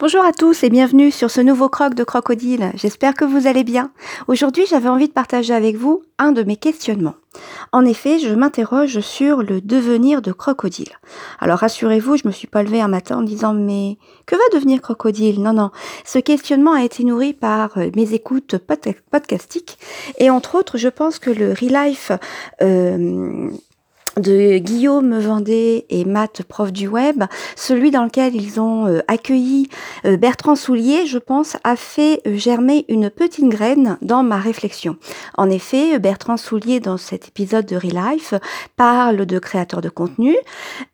Bonjour à tous et bienvenue sur ce nouveau croc de crocodile. J'espère que vous allez bien. Aujourd'hui, j'avais envie de partager avec vous un de mes questionnements. En effet, je m'interroge sur le devenir de crocodile. Alors rassurez-vous, je me suis pas levée un matin en disant mais que va devenir crocodile? Non, non. Ce questionnement a été nourri par euh, mes écoutes podcastiques et entre autres, je pense que le Relife euh, de Guillaume Vendée et Matt, prof du web, celui dans lequel ils ont euh, accueilli euh, Bertrand Soulier, je pense, a fait euh, germer une petite graine dans ma réflexion. En effet, Bertrand Soulier, dans cet épisode de Relife, parle de créateurs de contenu,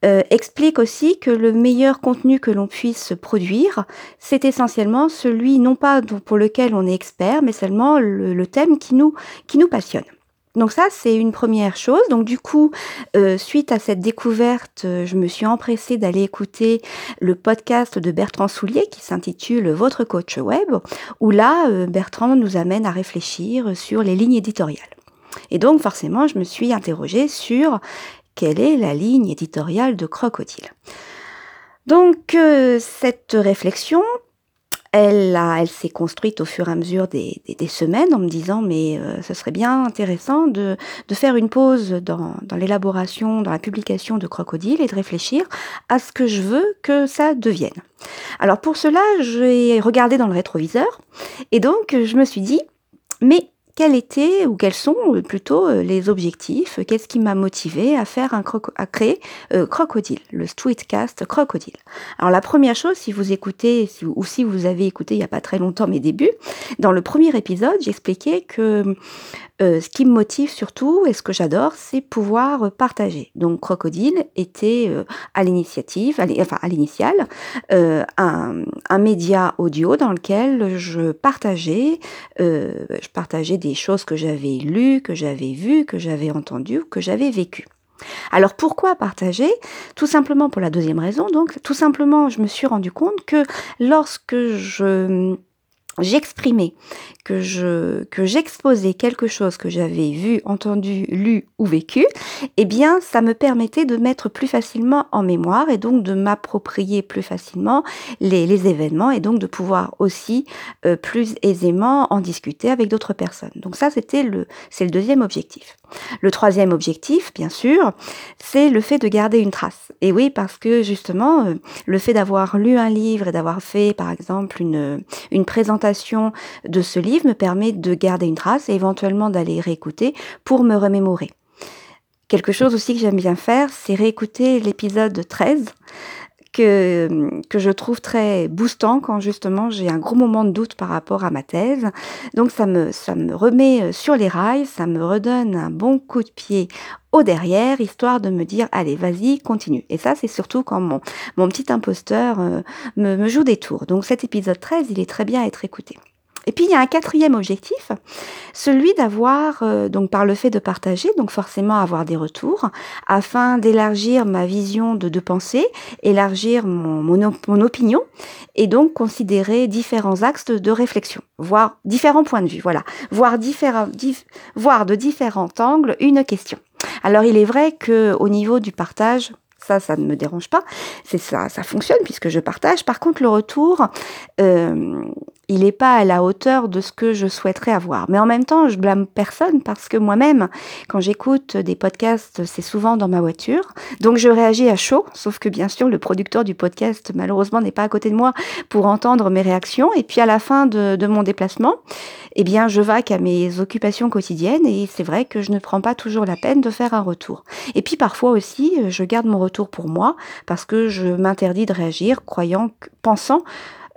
explique aussi que le meilleur contenu que l'on puisse produire, c'est essentiellement celui non pas pour lequel on est expert, mais seulement le, le thème qui nous, qui nous passionne. Donc ça, c'est une première chose. Donc du coup, euh, suite à cette découverte, euh, je me suis empressée d'aller écouter le podcast de Bertrand Soulier qui s'intitule Votre coach web, où là, euh, Bertrand nous amène à réfléchir sur les lignes éditoriales. Et donc forcément, je me suis interrogée sur quelle est la ligne éditoriale de Crocodile. Donc cette réflexion elle, s'est construite au fur et à mesure des, semaines en me disant mais euh, ce serait bien intéressant de, faire une pause dans, l'élaboration, dans la publication de Crocodile et de réfléchir à ce que je veux que ça devienne. Alors pour cela, j'ai regardé dans le rétroviseur et donc je me suis dit mais quels étaient ou quels sont euh, plutôt euh, les objectifs Qu'est-ce qui m'a motivé à faire un à créer euh, Crocodile, le Streetcast Crocodile. Alors la première chose, si vous écoutez ou si vous avez écouté il n'y a pas très longtemps mes débuts, dans le premier épisode, j'expliquais que euh, ce qui me motive surtout et ce que j'adore, c'est pouvoir partager. Donc Crocodile était euh, à l'initiative, enfin à l'initiale, euh, un, un, média audio dans lequel je partageais, je partageais des choses que j'avais lues, que j'avais vues, que j'avais entendues, que j'avais vécues. Alors pourquoi partager? Tout simplement pour la deuxième raison. Donc tout simplement, je me suis rendu compte que lorsque je j'exprimais, que je que j'exposais quelque chose que j'avais vu, entendu, lu ou vécu, eh bien ça me permettait de mettre plus facilement en mémoire et donc de m'approprier plus facilement les, les, événements et donc de pouvoir aussi euh, plus aisément en discuter avec d'autres personnes. Donc ça c'était le c'est le deuxième objectif. Le troisième objectif, bien sûr, c'est le fait de garder une trace. Et oui, parce que justement, euh, le fait d'avoir lu un livre et d'avoir fait, par exemple, une, une présentation de ce livre me permet de garder une trace et éventuellement d'aller réécouter pour me remémorer. Quelque chose aussi que j'aime bien faire, c'est réécouter l'épisode 13 que, je trouve très boostant quand justement j'ai un gros moment de doute par rapport à ma thèse. Donc ça me, ça me remet euh, sur les rails, ça me redonne un bon coup de pied au derrière, histoire de me dire, allez, vas-y, continue. Et ça, c'est surtout quand mon, mon petit imposteur euh, me, me joue des tours. Donc cet épisode 13, il est très bien à être écouté. Et puis il y a un quatrième objectif, celui d'avoir, euh, donc par le fait de partager, donc forcément avoir des retours, afin d'élargir ma vision de, de pensée, élargir mon, mon, opinion, et donc considérer différents axes de, réflexion, voir différents points de vue, voilà, voir, différents, voir de différents angles une question. Alors il est vrai que au niveau du partage, ça, ça ne me dérange pas. C'est ça, ça fonctionne puisque je partage. Par contre, le retour, euh, il n'est pas à la hauteur de ce que je souhaiterais avoir. Mais en même temps, je blâme personne parce que moi-même, quand j'écoute des podcasts, c'est souvent dans ma voiture. Donc je réagis à chaud, sauf que bien sûr, le producteur du podcast, malheureusement, n'est pas à côté de moi pour entendre mes réactions. Et puis à la fin de, de mon déplacement, eh bien, je vaque à mes occupations quotidiennes et c'est vrai que je ne prends pas toujours la peine de faire un retour. Et puis parfois aussi, je garde mon retour pour moi parce que je m'interdis de réagir, croyant, pensant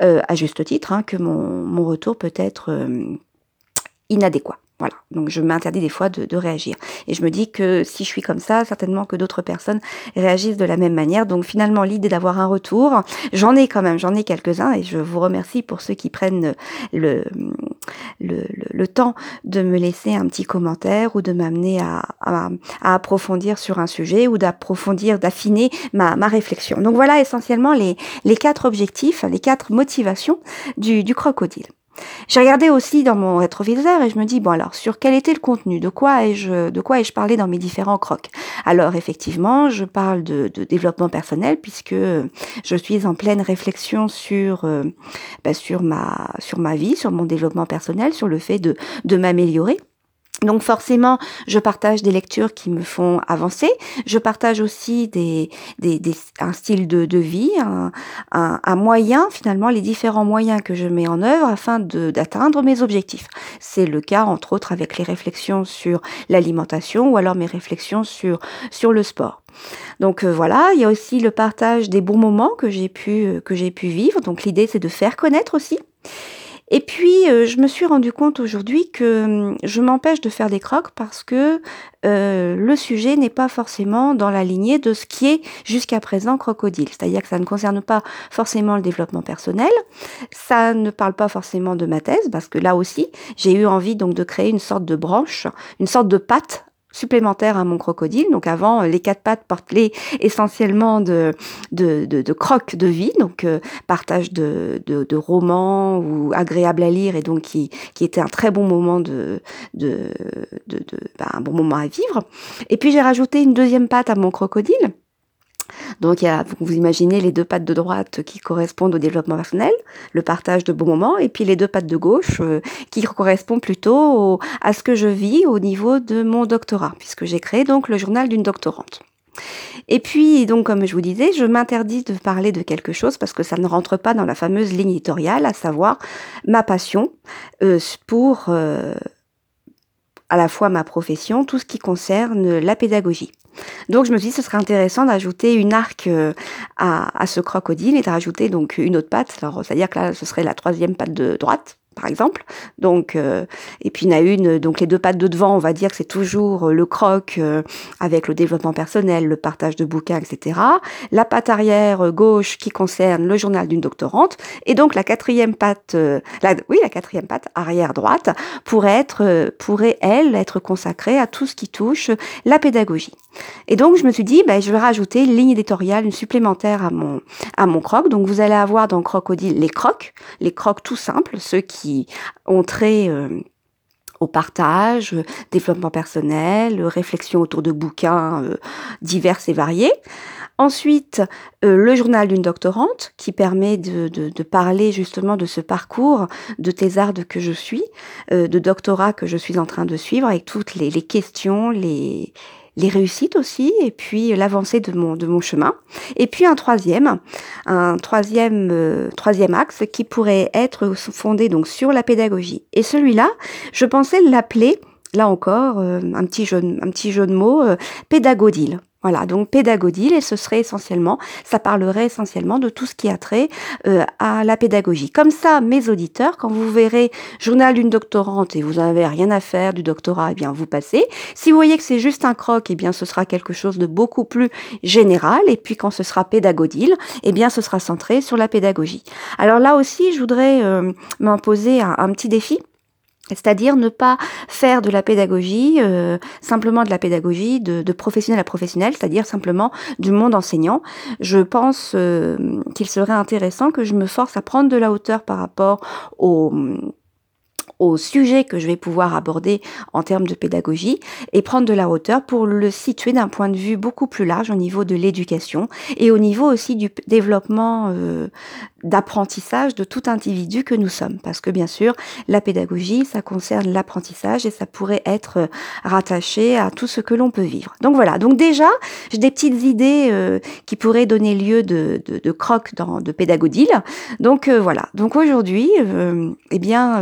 euh, à juste titre, hein, que mon, mon, retour peut être euh, inadéquat. Voilà, donc je m'interdis des fois de, de, réagir. Et je me dis que si je suis comme ça, certainement que d'autres personnes réagissent de la même manière. Donc finalement, l'idée d'avoir un retour, j'en ai quand même, j'en ai quelques-uns et je vous remercie pour ceux qui prennent le, le, temps de me laisser un petit commentaire ou de m'amener à, approfondir sur un sujet ou d'approfondir, d'affiner ma, réflexion. Donc voilà essentiellement les, quatre objectifs, les quatre motivations du crocodile. J'ai regardé aussi dans mon rétroviseur et je me dis bon alors sur quel était le contenu, de quoi ai-je de ai-je parlé dans mes différents crocs? Alors effectivement, je parle de, développement personnel puisque je suis en pleine réflexion sur euh, ben, sur ma sur ma vie, sur mon développement personnel, sur le fait de de m'améliorer. Donc forcément, je partage des lectures qui me font avancer. Je partage aussi des, des, un style de, de vie, un, un, moyen, finalement, les différents moyens que je mets en œuvre afin d'atteindre mes objectifs. C'est le cas, entre autres, avec les réflexions sur l'alimentation ou alors mes réflexions sur, sur le sport. Donc euh, voilà, il y a aussi le partage des bons moments que j'ai pu, que j'ai pu vivre. Donc l'idée, c'est de faire connaître aussi. Et puis, euh, je me suis rendu compte aujourd'hui que hum, je m'empêche de faire des crocs parce que euh, le sujet n'est pas forcément dans la lignée de ce qui est jusqu'à présent crocodile. C'est-à-dire que ça ne concerne pas forcément le développement personnel, ça ne parle pas forcément de ma thèse, parce que là aussi, j'ai eu envie donc de créer une sorte de branche, une sorte de patte supplémentaire à mon crocodile. Donc avant, les quatre pattes portaient essentiellement de, de, de, de crocs de vie, donc euh, partage de, de, de, romans ou agréable à lire et donc qui, qui était un très bon moment de, de, de, ben, un bon moment à vivre. Et puis j'ai rajouté une deuxième patte à mon crocodile donc, il y a, vous imaginez les deux pattes de droite qui correspondent au développement personnel, le partage de bons moments, et puis les deux pattes de gauche euh, qui correspondent plutôt à ce que je vis au niveau de mon doctorat, puisque j'ai créé donc le journal d'une doctorante. Et puis, donc, comme je vous disais, je m'interdis de parler de quelque chose parce que ça ne rentre pas dans la fameuse ligne éditoriale, à savoir ma passion euh, pour euh, à la fois ma profession, tout ce qui concerne la pédagogie. Donc je me suis dit ce serait intéressant d'ajouter une arc euh, à, à, ce crocodile et de rajouter donc une autre patte. Alors c'est-à-dire que là ce serait la troisième patte de droite par exemple. Donc, euh, et puis il y en a une, donc les deux pattes de devant, on va dire que c'est toujours euh, le croc euh, avec le développement personnel, le partage de bouquins, etc. La patte arrière gauche qui concerne le journal d'une doctorante, et donc la quatrième patte, la, oui la quatrième patte arrière droite pourrait être, pourrait elle être consacrée à tout ce qui touche la pédagogie. Et donc je me suis dit, ben, je vais rajouter une ligne éditoriale, une supplémentaire à mon à mon croc. Donc vous allez avoir dans Crocodile les crocs, les crocs tout simples, ceux qui ont trait euh, au partage, développement personnel, réflexion autour de bouquins euh, divers et variés. Ensuite, euh, le journal d'une doctorante qui permet de, de, parler justement de ce parcours de thésarde que je suis, de doctorat que je suis en train de suivre avec toutes les, les questions, les, les réussites aussi, et puis l'avancée de mon, de mon chemin. Et puis un troisième, un troisième, euh, troisième axe qui pourrait être fondé donc sur la pédagogie. Et celui-là, je pensais l'appeler, là encore, euh, un, petit jeu, un petit jeu de mots, euh, pédagodile. Voilà, donc pédagodile, et ce serait essentiellement, ça parlerait essentiellement de tout ce qui a trait euh, à la pédagogie. Comme ça, mes auditeurs, quand vous verrez journal d'une doctorante et vous n'avez rien à faire du doctorat, eh bien vous passez. Si vous voyez que c'est juste un croc, eh bien ce sera quelque chose de beaucoup plus général. Et puis quand ce sera pédagodile, eh bien ce sera centré sur la pédagogie. Alors là aussi, je voudrais euh, m'imposer un petit défi c'est-à-dire ne pas faire de la pédagogie, euh, simplement de la pédagogie de, professionnel à professionnel, c'est-à-dire simplement du monde enseignant. Je pense euh, qu'il serait intéressant que je me force à prendre de la hauteur par rapport au au sujet que je vais pouvoir aborder en termes de pédagogie et prendre de la hauteur pour le situer d'un point de vue beaucoup plus large au niveau de l'éducation et au niveau aussi du développement euh, d'apprentissage de tout individu que nous sommes. Parce que bien sûr, la pédagogie, ça concerne l'apprentissage et ça pourrait être euh, rattaché à tout ce que l'on peut vivre. Donc voilà, donc déjà, j'ai des petites idées euh, qui pourraient donner lieu de, de, de crocs dans, de pédagodile. Donc voilà, donc aujourd'hui, eh bien,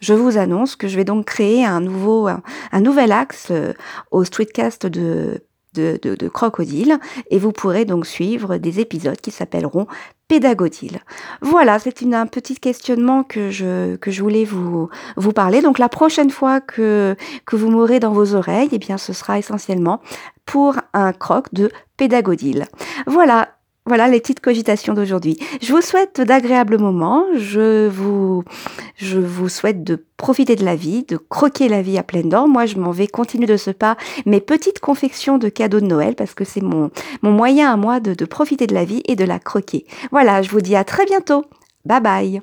je vous annonce que je vais donc créer un nouveau, un, nouvel axe euh, au streetcast de de, Crocodile et vous pourrez donc suivre des épisodes qui s'appelleront Pédagodile. Voilà, c'est un petit questionnement que je, que je voulais vous, vous parler. Donc la prochaine fois que, que vous m'aurez dans vos oreilles, eh bien ce sera essentiellement pour un croc de Pédagodile. Voilà, voilà les petites cogitations d'aujourd'hui. Je vous souhaite d'agréables moments. Je vous, je vous souhaite de profiter de la vie, de croquer la vie à pleines dents. Moi, je m'en vais continuer de ce pas mes petites confections de cadeaux de Noël parce que c'est mon, mon moyen à moi de, de profiter de la vie et de la croquer. Voilà, je vous dis à très bientôt. Bye bye.